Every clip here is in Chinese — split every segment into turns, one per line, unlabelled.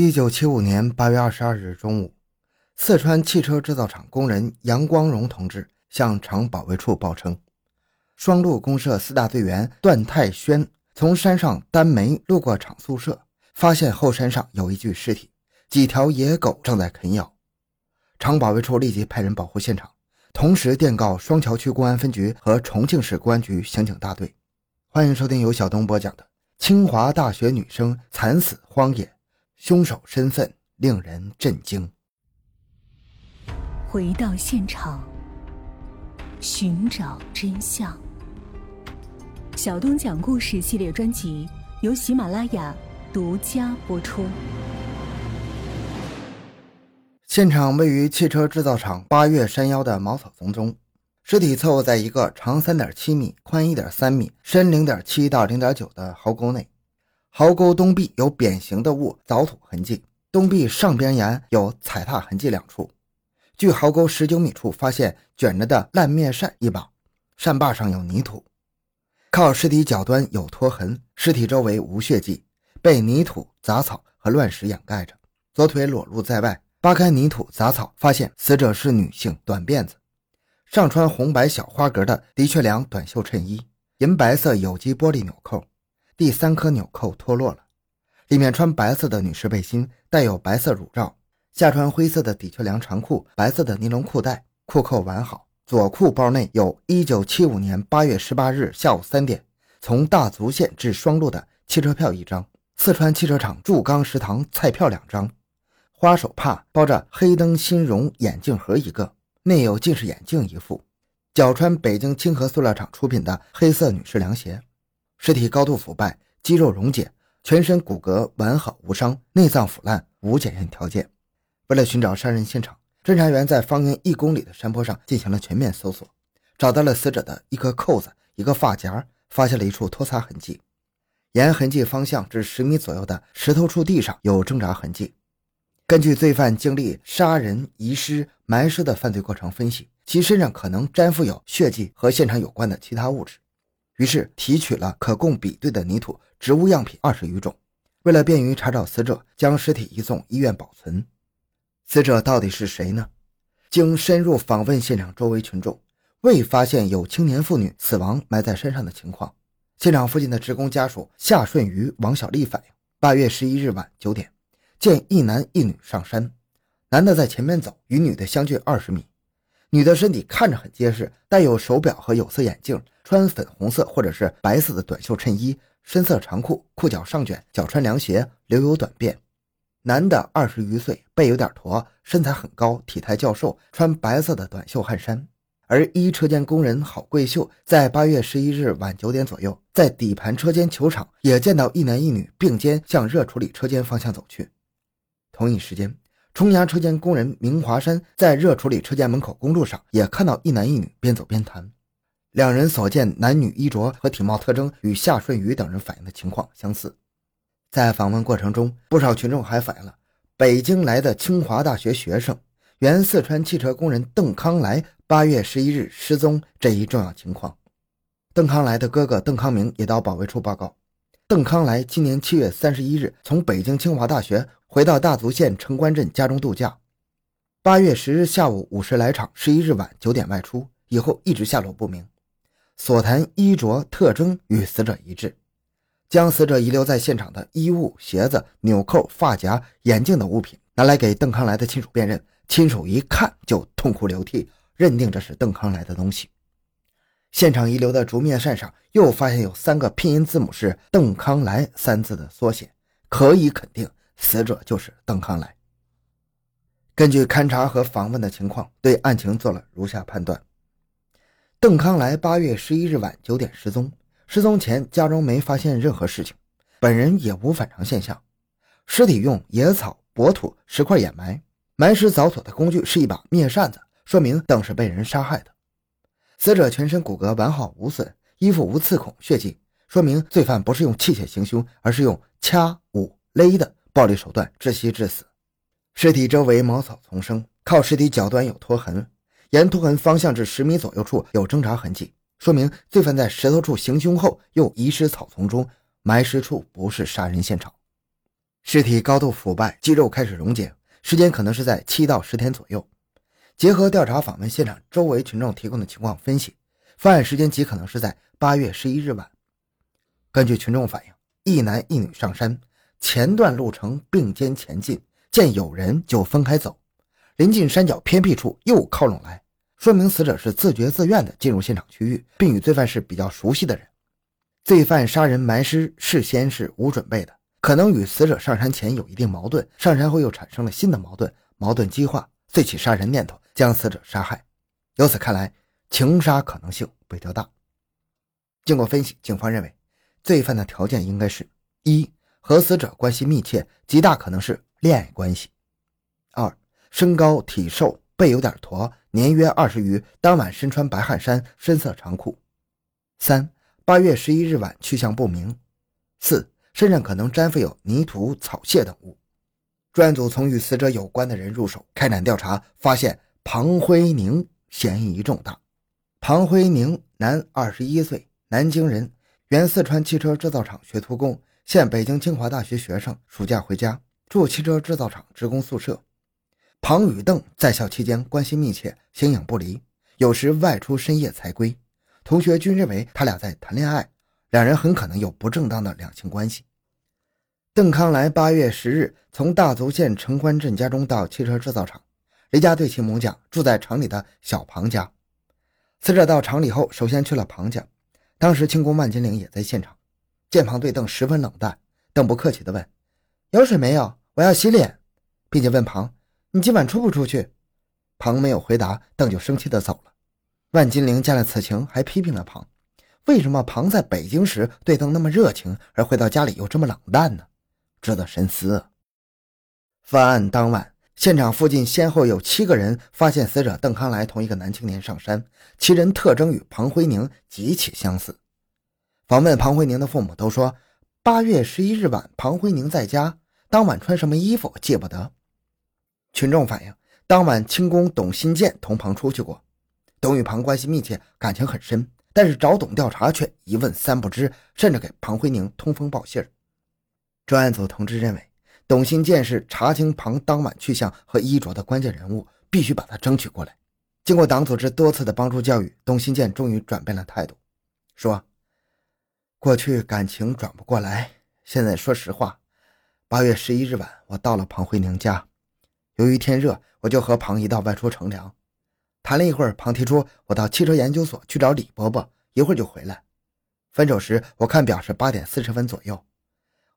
一九七五年八月二十二日中午，四川汽车制造厂工人杨光荣同志向厂保卫处报称，双鹿公社四大队员段太轩从山上担煤路过厂宿舍，发现后山上有一具尸体，几条野狗正在啃咬。厂保卫处立即派人保护现场，同时电告双桥区公安分局和重庆市公安局刑警大队。欢迎收听由小东播讲的《清华大学女生惨死荒野》。凶手身份令人震惊。
回到现场，寻找真相。小东讲故事系列专辑由喜马拉雅独家播出。
现场位于汽车制造厂八月山腰的茅草丛中，尸体侧卧在一个长三点七米、宽一点三米、深零点七到零点九的壕沟内。壕沟东壁有扁形的物凿土痕迹，东壁上边沿有踩踏痕迹两处。距壕沟十九米处发现卷着的烂面扇一把，扇把上有泥土。靠尸体脚端有拖痕，尸体周围无血迹，被泥土、杂草和乱石掩盖着，左腿裸露在外。扒开泥土、杂草，发现死者是女性，短辫子，上穿红白小花格的的确良短袖衬衣，银白色有机玻璃纽扣。第三颗纽扣脱落了，里面穿白色的女士背心，带有白色乳罩，下穿灰色的的确良长裤，白色的尼龙裤带，裤扣完好。左裤包内有1975年8月18日下午三点从大足县至双鹿的汽车票一张，四川汽车厂铸钢食堂菜票两张，花手帕包着黑灯新绒眼镜盒一个，内有近视眼镜一副，脚穿北京清河塑料厂出品的黑色女士凉鞋。尸体高度腐败，肌肉溶解，全身骨骼完好无伤，内脏腐烂，无检验条件。为了寻找杀人现场，侦查员在方圆一公里的山坡上进行了全面搜索，找到了死者的一颗扣子、一个发夹，发现了一处拖擦痕迹。沿痕迹方向至十米左右的石头处地上有挣扎痕迹。根据罪犯经历杀人、遗失、埋尸的犯罪过程分析，其身上可能沾附有血迹和现场有关的其他物质。于是提取了可供比对的泥土、植物样品二十余种。为了便于查找死者，将尸体移送医院保存。死者到底是谁呢？经深入访问现场周围群众，未发现有青年妇女死亡埋在山上的情况。现场附近的职工家属夏顺瑜、王小丽反映：八月十一日晚九点，见一男一女上山，男的在前面走，与女的相距二十米。女的身体看着很结实，戴有手表和有色眼镜。穿粉红色或者是白色的短袖衬衣，深色长裤，裤脚上卷，脚穿凉鞋，留有短辫。男的二十余岁，背有点驼，身材很高，体态较瘦，穿白色的短袖汗衫。而一车间工人郝桂秀在八月十一日晚九点左右，在底盘车间球场也见到一男一女并肩向热处理车间方向走去。同一时间，冲压车间工人明华山在热处理车间门口公路上也看到一男一女边走边谈。两人所见男女衣着和体貌特征与夏顺宇等人反映的情况相似。在访问过程中，不少群众还反映了北京来的清华大学学生、原四川汽车工人邓康来八月十一日失踪这一重要情况。邓康来的哥哥邓康明也到保卫处报告，邓康来今年七月三十一日从北京清华大学回到大足县城关镇家中度假，八月十日下午五时来场，十一日晚九点外出，以后一直下落不明。所谈衣着特征与死者一致，将死者遗留在现场的衣物、鞋子、纽扣、发夹、眼镜等物品拿来给邓康来的亲属辨认，亲属一看就痛哭流涕，认定这是邓康来的东西。现场遗留的竹面扇上又发现有三个拼音字母是“邓康来”三字的缩写，可以肯定死者就是邓康来。根据勘查和访问的情况，对案情做了如下判断。邓康来八月十一日晚九点失踪，失踪前家中没发现任何事情，本人也无反常现象。尸体用野草、薄土、石块掩埋，埋尸凿土的工具是一把灭扇子，说明邓是被人杀害的。死者全身骨骼完好无损，衣服无刺孔、血迹，说明罪犯不是用器械行凶，而是用掐、捂、勒的暴力手段窒息致死。尸体周围茅草丛生，靠尸体脚端有拖痕。沿拖痕方向至十米左右处有挣扎痕迹，说明罪犯在石头处行凶后又遗失草丛中，埋尸处不是杀人现场。尸体高度腐败，肌肉开始溶解，时间可能是在七到十天左右。结合调查访问现场周围群众提供的情况分析，犯案时间极可能是在八月十一日晚。根据群众反映，一男一女上山，前段路程并肩前进，见有人就分开走，临近山脚偏僻处又靠拢来，说明死者是自觉自愿的进入现场区域，并与罪犯是比较熟悉的人。罪犯杀人埋尸事先是无准备的，可能与死者上山前有一定矛盾，上山后又产生了新的矛盾，矛盾激化，遂起杀人念头。将死者杀害，由此看来，情杀可能性比较大。经过分析，警方认为，罪犯的条件应该是：一、和死者关系密切，极大可能是恋爱关系；二、身高体瘦，背有点驼，年约二十余，当晚身穿白汗衫、深色长裤；三、八月十一日晚去向不明；四、身上可能沾附有泥土、草屑等物。专案组从与死者有关的人入手开展调查，发现。庞辉宁嫌疑重大。庞辉宁，男，二十一岁，南京人，原四川汽车制造厂学徒工，现北京清华大学学生，暑假回家住汽车制造厂职工宿舍。庞与邓在校期间关系密切，形影不离，有时外出深夜才归。同学均认为他俩在谈恋爱，两人很可能有不正当的两性关系。邓康来八月十日从大足县城关镇家中到汽车制造厂。离家对其母讲，住在厂里的小庞家。死者到厂里后，首先去了庞家。当时轻功万金玲也在现场，见庞对邓十分冷淡，邓不客气地问：“有水没有？我要洗脸。”并且问庞：“你今晚出不出去？”庞没有回答，邓就生气的走了。万金玲见了此情，还批评了庞：“为什么庞在北京时对邓那么热情，而回到家里又这么冷淡呢？”值得深思。犯案当晚。现场附近先后有七个人发现死者邓康来同一个男青年上山，其人特征与庞辉宁极其相似。访问庞辉宁的父母都说，八月十一日晚庞辉宁在家，当晚穿什么衣服记不得。群众反映，当晚清工董新建同庞出去过，董与庞关系密切，感情很深，但是找董调查却一问三不知，甚至给庞辉宁通风报信专案组同志认为。董新建是查清庞当晚去向和衣着的关键人物，必须把他争取过来。经过党组织多次的帮助教育，董新建终于转变了态度，说：“过去感情转不过来，现在说实话。八月十一日晚，我到了庞辉宁家，由于天热，我就和庞一道外出乘凉。谈了一会儿，庞提出我到汽车研究所去找李伯伯，一会儿就回来。分手时，我看表是八点四十分左右。”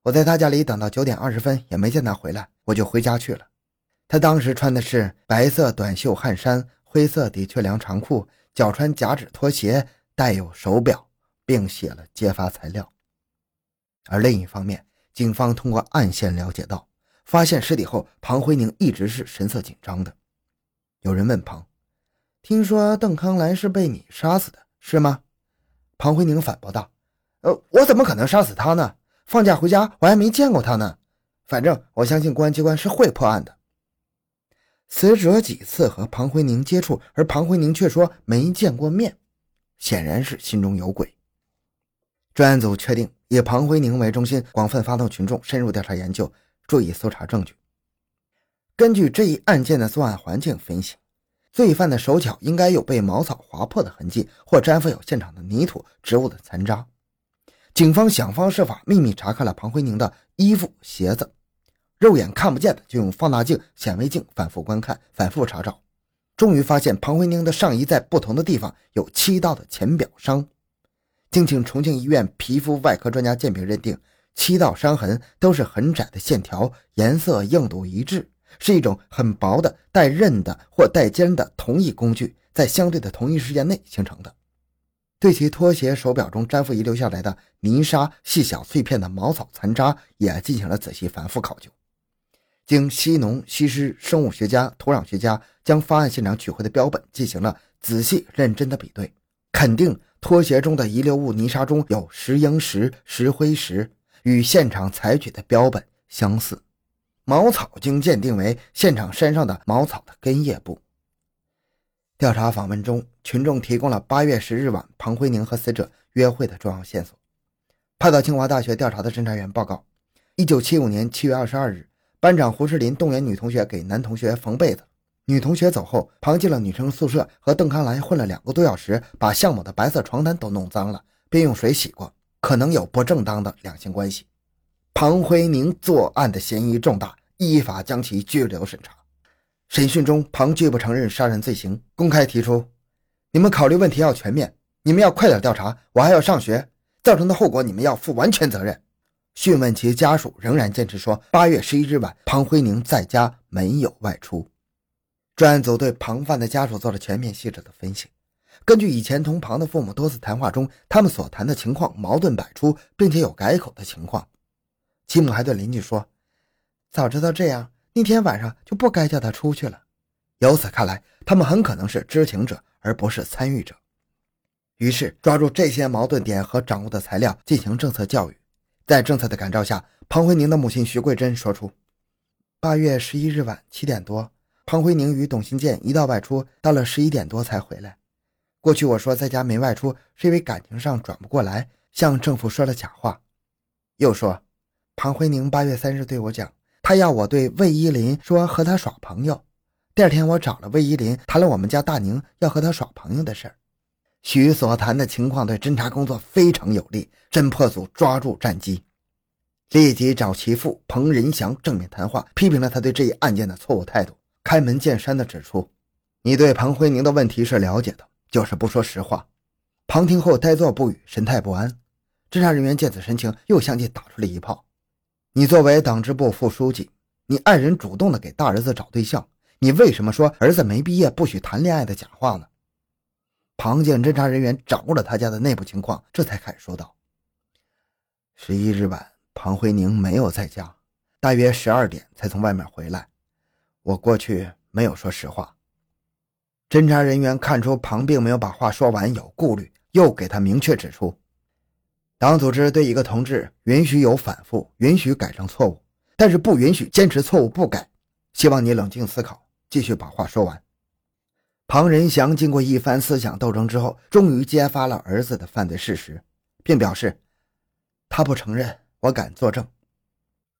我在他家里等到九点二十分，也没见他回来，我就回家去了。他当时穿的是白色短袖汗衫、灰色的确良长裤，脚穿夹趾拖鞋，带有手表，并写了揭发材料。而另一方面，警方通过暗线了解到，发现尸体后，庞辉宁一直是神色紧张的。有人问庞：“听说邓康来是被你杀死的，是吗？”庞辉宁反驳道：“呃，我怎么可能杀死他呢？”放假回家，我还没见过他呢。反正我相信公安机关是会破案的。死者几次和庞辉宁接触，而庞辉宁却说没见过面，显然是心中有鬼。专案组确定以庞辉宁为中心，广泛发动群众深入调查研究，注意搜查证据。根据这一案件的作案环境分析，罪犯的手脚应该有被茅草划破的痕迹，或沾附有现场的泥土、植物的残渣。警方想方设法秘密查看了庞辉宁的衣服、鞋子，肉眼看不见的就用放大镜、显微镜反复观看、反复查找，终于发现庞辉宁的上衣在不同的地方有七道的浅表伤。经请重庆医院皮肤外科专家鉴别认定，七道伤痕都是很窄的线条，颜色硬度一致，是一种很薄的带刃的或带尖的同一工具在相对的同一时间内形成的。对其拖鞋、手表中粘附遗留下来的泥沙、细小碎片的茅草残渣也进行了仔细反复考究。经西农、西施、生物学家、土壤学家将发案现场取回的标本进行了仔细认真的比对，肯定拖鞋中的遗留物泥沙中有石英石、石灰石，与现场采取的标本相似。茅草经鉴定为现场山上的茅草的根叶部。调查访问中，群众提供了八月十日晚庞辉宁和死者约会的重要线索。派到清华大学调查的侦查员报告，一九七五年七月二十二日，班长胡世林动员女同学给男同学缝被子。女同学走后，庞进了女生宿舍，和邓康兰混了两个多小时，把向某的白色床单都弄脏了，并用水洗过，可能有不正当的两性关系。庞辉宁作案的嫌疑重大，依法将其拘留审查。审讯中，庞拒不承认杀人罪行，公开提出：“你们考虑问题要全面，你们要快点调查，我还要上学，造成的后果你们要负完全责任。”讯问其家属，仍然坚持说，八月十一日晚，庞辉宁在家没有外出。专案组对庞范的家属做了全面细致的分析。根据以前同庞的父母多次谈话中，他们所谈的情况矛盾百出，并且有改口的情况。其母还对邻居说：“早知道这样，那天晚上就不该叫他出去了。”由此看来，他们很可能是知情者，而不是参与者。于是，抓住这些矛盾点和掌握的材料进行政策教育。在政策的感召下，庞辉宁的母亲徐桂珍说出：“八月十一日晚七点多。”庞辉宁与董新建一道外出，到了十一点多才回来。过去我说在家没外出，是因为感情上转不过来，向政府说了假话。又说，庞辉宁八月三日对我讲，他要我对魏依林说和他耍朋友。第二天我找了魏依林，谈了我们家大宁要和他耍朋友的事儿。徐所谈的情况对侦查工作非常有利，侦破组抓住战机，立即找其父彭仁祥正面谈话，批评了他对这一案件的错误态度。开门见山地指出：“你对庞辉宁的问题是了解的，就是不说实话。”庞听后呆坐不语，神态不安。侦查人员见此神情，又相继打出了一炮：“你作为党支部副书记，你爱人主动的给大儿子找对象，你为什么说儿子没毕业不许谈恋爱的假话呢？”庞见侦查人员掌握了他家的内部情况，这才开始说道：“十一日晚，庞辉宁没有在家，大约十二点才从外面回来。”我过去没有说实话。侦查人员看出庞并没有把话说完，有顾虑，又给他明确指出：党组织对一个同志允许有反复，允许改正错误，但是不允许坚持错误不改。希望你冷静思考，继续把话说完。庞仁祥经过一番思想斗争之后，终于揭发了儿子的犯罪事实，并表示他不承认，我敢作证。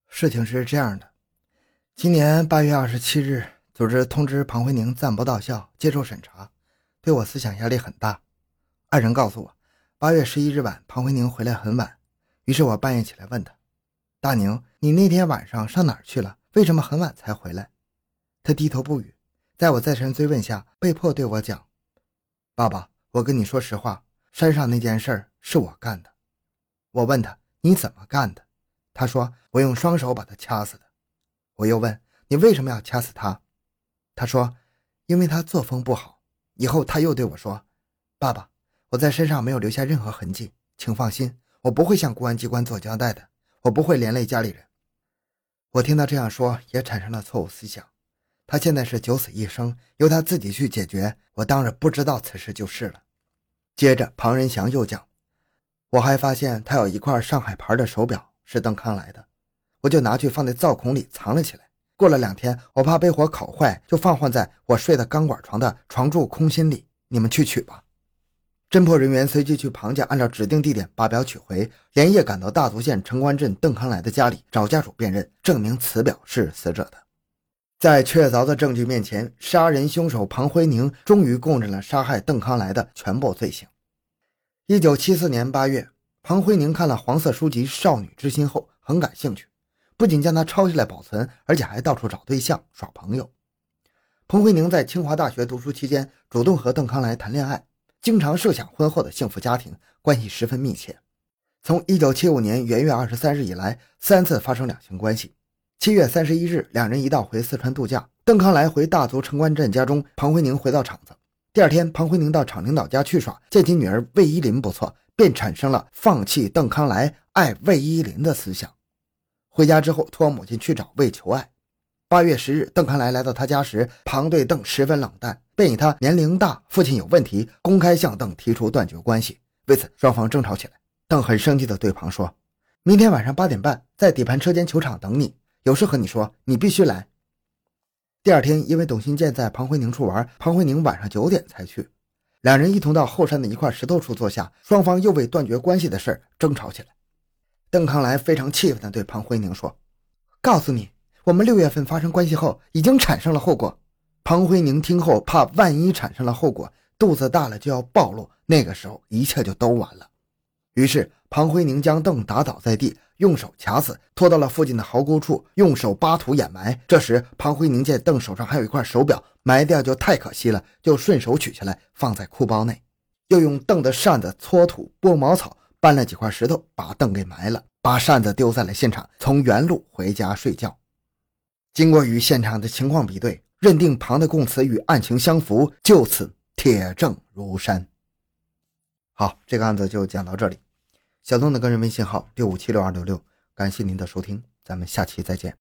事情是这样的。今年八月二十七日，组织通知庞辉宁暂不到校接受审查，对我思想压力很大。爱人告诉我，八月十一日晚庞辉宁回来很晚，于是我半夜起来问他：“大宁，你那天晚上上哪儿去了？为什么很晚才回来？”他低头不语。在我再三追问下，被迫对我讲：“爸爸，我跟你说实话，山上那件事是我干的。”我问他：“你怎么干的？”他说：“我用双手把他掐死的。”我又问你为什么要掐死他？他说，因为他作风不好。以后他又对我说：“爸爸，我在身上没有留下任何痕迹，请放心，我不会向公安机关做交代的，我不会连累家里人。”我听他这样说，也产生了错误思想。他现在是九死一生，由他自己去解决。我当然不知道此事就是了。接着，庞仁祥又讲：“我还发现他有一块上海牌的手表，是邓康来的。”我就拿去放在灶孔里藏了起来。过了两天，我怕被火烤坏，就放换在我睡的钢管床的床柱空心里。你们去取吧。侦破人员随即去庞家，按照指定地点把表取回，连夜赶到大足县城关镇邓康来的家里找家属辨认，证明此表是死者的。在确凿的证据面前，杀人凶手庞辉宁终于供认了杀害邓康来的全部罪行。一九七四年八月，庞辉宁看了黄色书籍《少女之心》后，很感兴趣。不仅将他抄下来保存，而且还到处找对象耍朋友。彭慧宁在清华大学读书期间，主动和邓康来谈恋爱，经常设想婚后的幸福家庭，关系十分密切。从1975年元月23日以来，三次发生两性关系。七月三十一日，两人一道回四川度假，邓康来回大足城关镇家中，庞慧宁回到厂子。第二天，庞慧宁到厂领导家去耍，见其女儿魏依林不错，便产生了放弃邓康来、爱魏依林的思想。回家之后，托母亲去找魏求爱。八月十日，邓康来来到他家时，庞对邓十分冷淡，便以他年龄大、父亲有问题，公开向邓提出断绝关系。为此，双方争吵起来。邓很生气地对庞说：“明天晚上八点半，在底盘车间球场等你，有事和你说，你必须来。”第二天，因为董新建在庞辉宁处玩，庞辉宁晚上九点才去，两人一同到后山的一块石头处坐下，双方又为断绝关系的事争吵起来。邓康来非常气愤地对庞辉宁说：“告诉你，我们六月份发生关系后，已经产生了后果。”庞辉宁听后，怕万一产生了后果，肚子大了就要暴露，那个时候一切就都完了。于是庞辉宁将邓打倒在地，用手掐死，拖到了附近的壕沟处，用手扒土掩埋。这时庞辉宁见邓手上还有一块手表，埋掉就太可惜了，就顺手取下来放在裤包内，又用邓的扇子搓土拨茅草。搬了几块石头，把凳给埋了，把扇子丢在了现场，从原路回家睡觉。经过与现场的情况比对，认定庞的供词与案情相符，就此铁证如山。好，这个案子就讲到这里。小东的个人微信号六五七六二六六，感谢您的收听，咱们下期再见。